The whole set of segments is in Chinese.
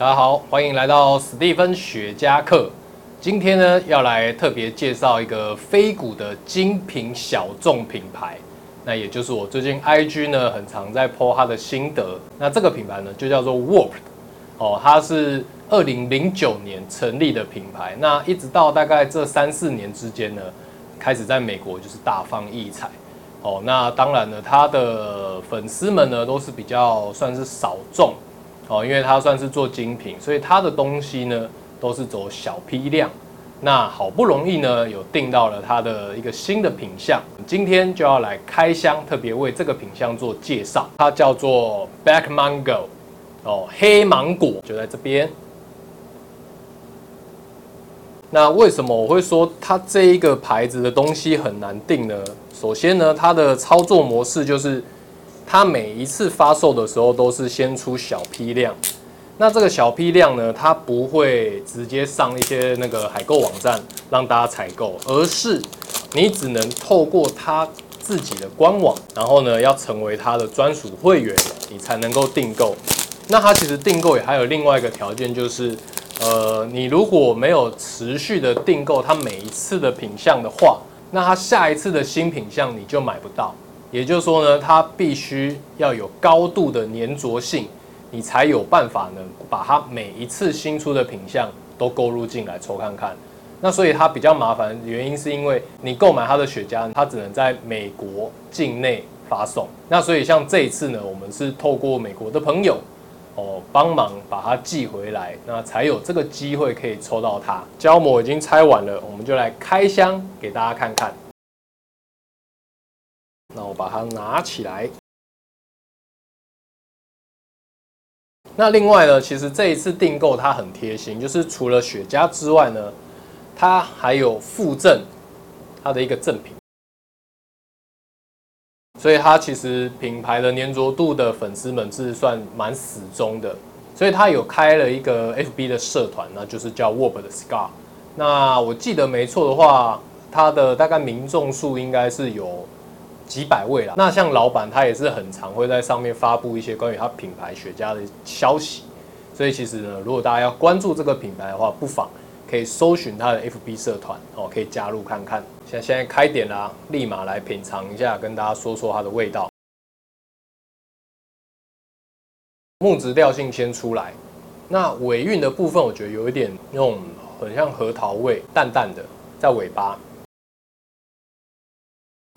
大家好，欢迎来到史蒂芬雪茄课。今天呢，要来特别介绍一个非股的精品小众品牌，那也就是我最近 IG 呢很常在 po 它的心得。那这个品牌呢，就叫做 Warp，哦，它是二零零九年成立的品牌，那一直到大概这三四年之间呢，开始在美国就是大放异彩。哦，那当然呢，它的粉丝们呢都是比较算是少众。哦，因为它算是做精品，所以它的东西呢都是走小批量。那好不容易呢有订到了它的一个新的品相，今天就要来开箱，特别为这个品相做介绍。它叫做 Black Mango，哦，黑芒果就在这边。那为什么我会说它这一个牌子的东西很难订呢？首先呢，它的操作模式就是。它每一次发售的时候都是先出小批量，那这个小批量呢，它不会直接上一些那个海购网站让大家采购，而是你只能透过它自己的官网，然后呢要成为它的专属会员，你才能够订购。那它其实订购也还有另外一个条件，就是呃，你如果没有持续的订购它每一次的品相的话，那它下一次的新品相你就买不到。也就是说呢，它必须要有高度的粘着性，你才有办法呢把它每一次新出的品相都购入进来抽看看。那所以它比较麻烦，原因是因为你购买它的雪茄，它只能在美国境内发送。那所以像这一次呢，我们是透过美国的朋友哦帮忙把它寄回来，那才有这个机会可以抽到它。胶膜已经拆完了，我们就来开箱给大家看看。那我把它拿起来。那另外呢，其实这一次订购它很贴心，就是除了雪茄之外呢，它还有附赠它的一个赠品。所以它其实品牌的粘着度的粉丝们是算蛮死忠的，所以它有开了一个 FB 的社团，那就是叫 Warp 的 Scar。那我记得没错的话，它的大概民众数应该是有。几百位啦，那像老板他也是很常会在上面发布一些关于他品牌雪茄的消息，所以其实呢，如果大家要关注这个品牌的话，不妨可以搜寻他的 FB 社团哦，可以加入看看。现现在开点啦，立马来品尝一下，跟大家说说它的味道。木质调性先出来，那尾韵的部分，我觉得有一点那种很像核桃味，淡淡的在尾巴。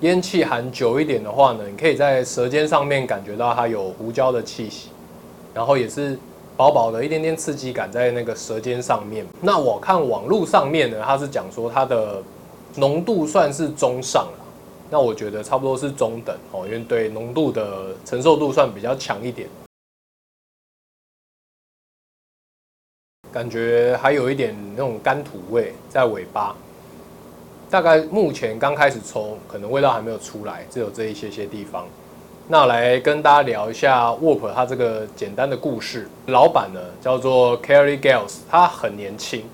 烟气含久一点的话呢，你可以在舌尖上面感觉到它有胡椒的气息，然后也是薄薄的一点点刺激感在那个舌尖上面。那我看网络上面呢，它是讲说它的浓度算是中上了，那我觉得差不多是中等哦，因为对浓度的承受度算比较强一点，感觉还有一点那种干土味在尾巴。大概目前刚开始抽，可能味道还没有出来，只有这一些些地方。那来跟大家聊一下 Warp 它这个简单的故事。老板呢叫做 Carrie Gales，他很年轻，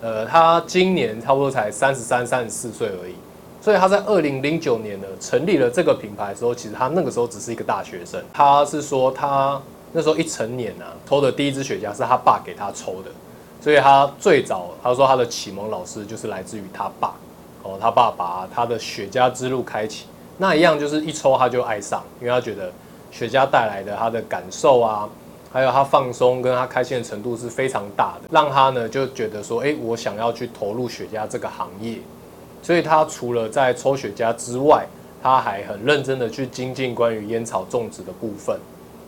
呃，他今年差不多才三十三、三十四岁而已。所以他在二零零九年呢成立了这个品牌的时候，其实他那个时候只是一个大学生。他是说他那时候一成年啊，抽的第一支雪茄是他爸给他抽的，所以他最早他说他的启蒙老师就是来自于他爸。哦，他爸把他的雪茄之路开启，那一样就是一抽他就爱上，因为他觉得雪茄带来的他的感受啊，还有他放松跟他开心的程度是非常大的，让他呢就觉得说，哎，我想要去投入雪茄这个行业，所以他除了在抽雪茄之外，他还很认真的去精进关于烟草种植的部分。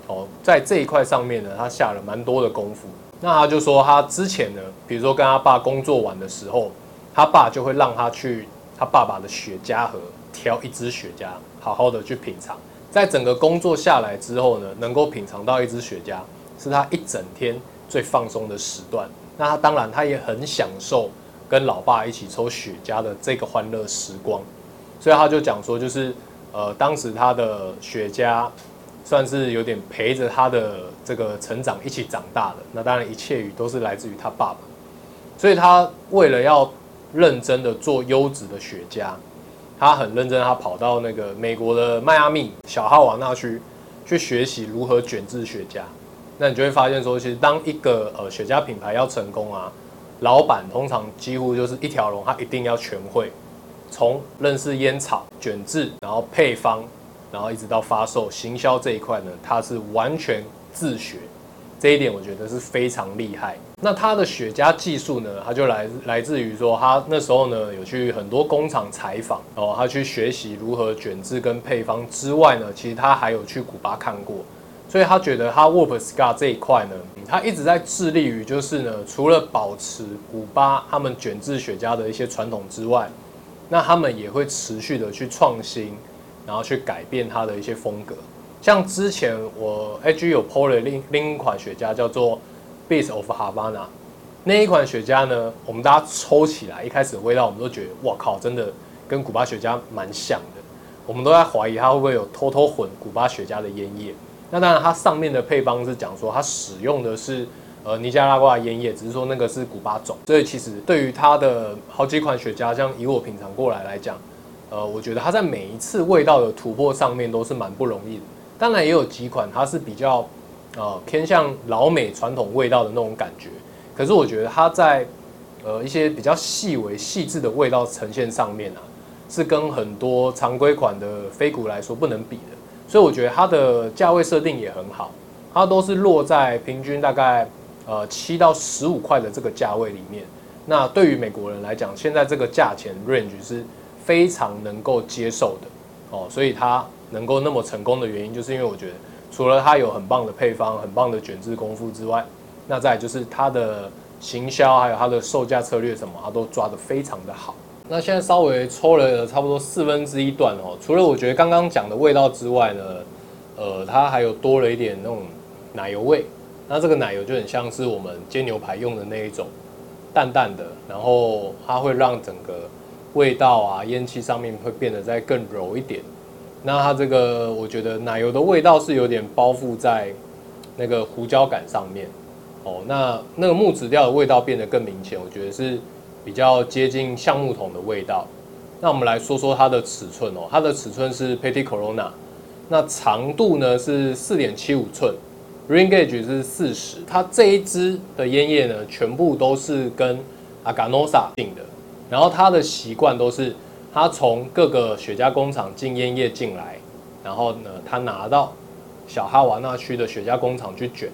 哦，在这一块上面呢，他下了蛮多的功夫。那他就说他之前呢，比如说跟他爸工作完的时候。他爸就会让他去他爸爸的雪茄盒挑一支雪茄，好好的去品尝。在整个工作下来之后呢，能够品尝到一支雪茄，是他一整天最放松的时段。那他当然他也很享受跟老爸一起抽雪茄的这个欢乐时光。所以他就讲说，就是呃，当时他的雪茄算是有点陪着他的这个成长一起长大的。那当然一切语都是来自于他爸爸。所以他为了要认真的做优质的雪茄，他很认真，他跑到那个美国的迈阿密小哈瓦那区去学习如何卷制雪茄。那你就会发现说，其实当一个呃雪茄品牌要成功啊，老板通常几乎就是一条龙，他一定要全会，从认识烟草、卷制，然后配方，然后一直到发售、行销这一块呢，他是完全自学。这一点我觉得是非常厉害。那他的雪茄技术呢，他就来来自于说，他那时候呢有去很多工厂采访，哦，他去学习如何卷制跟配方之外呢，其实他还有去古巴看过，所以他觉得他 Warp Scar 这一块呢，他一直在致力于就是呢，除了保持古巴他们卷制雪茄的一些传统之外，那他们也会持续的去创新，然后去改变它的一些风格。像之前我 AG 有 PO 了另另一款雪茄叫做 Base of Havana，那一款雪茄呢，我们大家抽起来，一开始味道我们都觉得，哇靠，真的跟古巴雪茄蛮像的。我们都在怀疑它会不会有偷偷混古巴雪茄的烟叶。那当然，它上面的配方是讲说它使用的是呃尼加拉瓜的烟叶，只是说那个是古巴种。所以其实对于它的好几款雪茄，像以我品尝过来来讲，呃，我觉得它在每一次味道的突破上面都是蛮不容易的。当然也有几款，它是比较，呃，偏向老美传统味道的那种感觉。可是我觉得它在，呃，一些比较细微细致的味道呈现上面啊，是跟很多常规款的飞谷来说不能比的。所以我觉得它的价位设定也很好，它都是落在平均大概呃七到十五块的这个价位里面。那对于美国人来讲，现在这个价钱 range 是非常能够接受的哦，所以它。能够那么成功的原因，就是因为我觉得，除了它有很棒的配方、很棒的卷制功夫之外，那再就是它的行销，还有它的售价策略什么，它都抓得非常的好。那现在稍微抽了差不多四分之一段哦，除了我觉得刚刚讲的味道之外呢，呃，它还有多了一点那种奶油味。那这个奶油就很像是我们煎牛排用的那一种，淡淡的，然后它会让整个味道啊、烟气上面会变得再更柔一点。那它这个，我觉得奶油的味道是有点包覆在那个胡椒感上面，哦，那那个木质调的味道变得更明显，我觉得是比较接近橡木桶的味道。那我们来说说它的尺寸哦，它的尺寸是 Petit Corona，那长度呢是四点七五寸，Ring Gauge 是四十。它这一支的烟叶呢，全部都是跟 Aganosa 定的，然后它的习惯都是。他从各个雪茄工厂进烟叶进来，然后呢，他拿到小哈瓦那区的雪茄工厂去卷。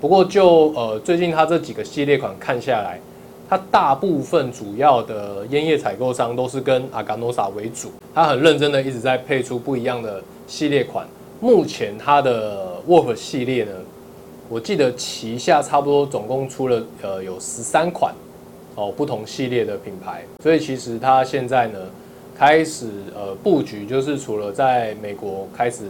不过就呃最近他这几个系列款看下来，他大部分主要的烟叶采购商都是跟阿甘诺萨为主。他很认真的一直在配出不一样的系列款。目前他的 Wolf 系列呢，我记得旗下差不多总共出了呃有十三款哦不同系列的品牌。所以其实他现在呢。开始呃布局，就是除了在美国开始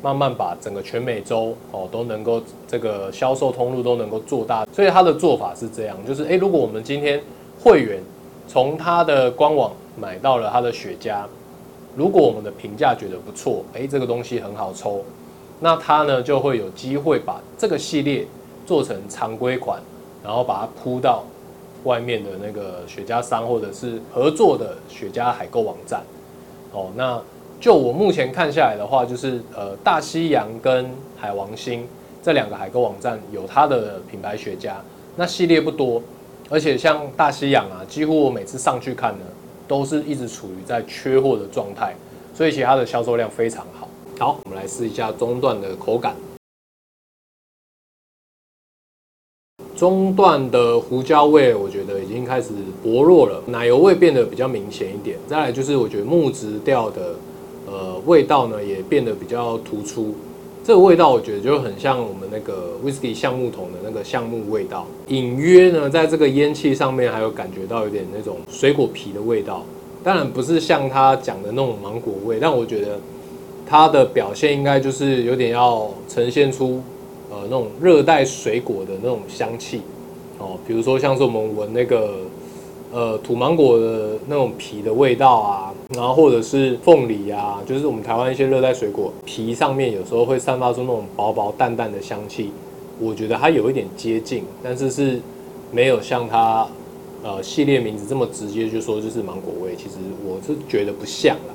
慢慢把整个全美洲哦都能够这个销售通路都能够做大，所以他的做法是这样，就是诶，如果我们今天会员从他的官网买到了他的雪茄，如果我们的评价觉得不错，诶，这个东西很好抽，那他呢就会有机会把这个系列做成常规款，然后把它铺到。外面的那个雪茄商或者是合作的雪茄海购网站，哦，那就我目前看下来的话，就是呃大西洋跟海王星这两个海购网站有它的品牌雪茄，那系列不多，而且像大西洋啊，几乎我每次上去看呢，都是一直处于在缺货的状态，所以其他的销售量非常好。好，我们来试一下中段的口感。中段的胡椒味，我觉得已经开始薄弱了，奶油味变得比较明显一点。再来就是我觉得木质调的，呃，味道呢也变得比较突出。这个味道我觉得就很像我们那个 whisky 橡木桶的那个橡木味道。隐约呢，在这个烟气上面还有感觉到有点那种水果皮的味道。当然不是像他讲的那种芒果味，但我觉得它的表现应该就是有点要呈现出。呃，那种热带水果的那种香气，哦，比如说像是我们闻那个呃土芒果的那种皮的味道啊，然后或者是凤梨啊，就是我们台湾一些热带水果皮上面有时候会散发出那种薄薄淡淡的香气，我觉得它有一点接近，但是是没有像它呃系列名字这么直接就说就是芒果味，其实我是觉得不像啦，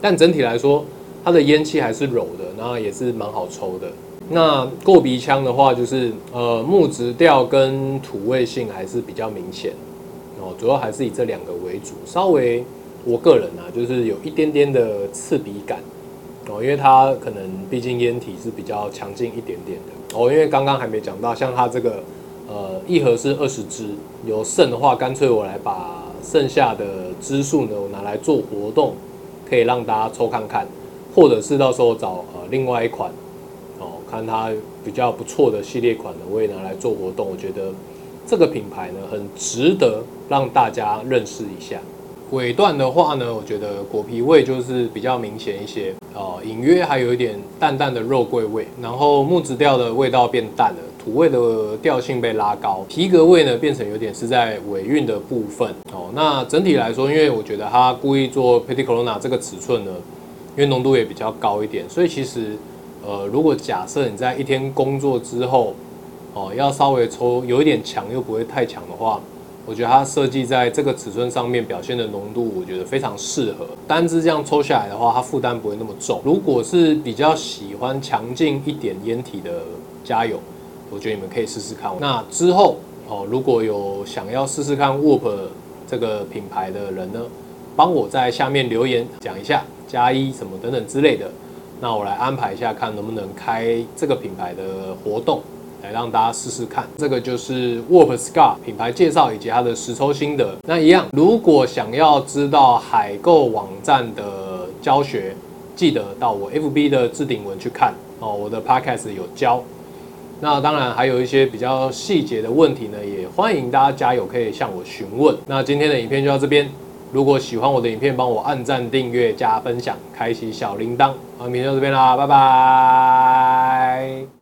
但整体来说它的烟气还是柔的，然后也是蛮好抽的。那过鼻腔的话，就是呃木质调跟土味性还是比较明显哦，主要还是以这两个为主。稍微我个人啊，就是有一点点的刺鼻感哦，因为它可能毕竟烟体是比较强劲一点点的哦。因为刚刚还没讲到，像它这个呃一盒是二十支，有剩的话，干脆我来把剩下的支数呢，我拿来做活动，可以让大家抽看看，或者是到时候找呃另外一款。看它比较不错的系列款呢，我也拿来做活动。我觉得这个品牌呢，很值得让大家认识一下。尾段的话呢，我觉得果皮味就是比较明显一些，哦，隐约还有一点淡淡的肉桂味。然后木质调的味道变淡了，土味的调性被拉高，皮革味呢变成有点是在尾韵的部分。哦，那整体来说，因为我觉得它故意做 Petit Corona 这个尺寸呢，因为浓度也比较高一点，所以其实。呃，如果假设你在一天工作之后，哦，要稍微抽有一点强又不会太强的话，我觉得它设计在这个尺寸上面表现的浓度，我觉得非常适合。单支这样抽下来的话，它负担不会那么重。如果是比较喜欢强劲一点烟体的家友，我觉得你们可以试试看。那之后哦，如果有想要试试看 WOP 这个品牌的人呢，帮我在下面留言讲一下加一什么等等之类的。那我来安排一下，看能不能开这个品牌的活动，来让大家试试看。这个就是 Warp Scar 品牌介绍以及它的实抽心得。那一样，如果想要知道海购网站的教学，记得到我 FB 的置顶文去看哦。我的 Podcast 有教。那当然还有一些比较细节的问题呢，也欢迎大家加油，可以向我询问。那今天的影片就到这边。如果喜欢我的影片帮我按赞订阅加分享开启小铃铛。好明天到这边啦拜拜。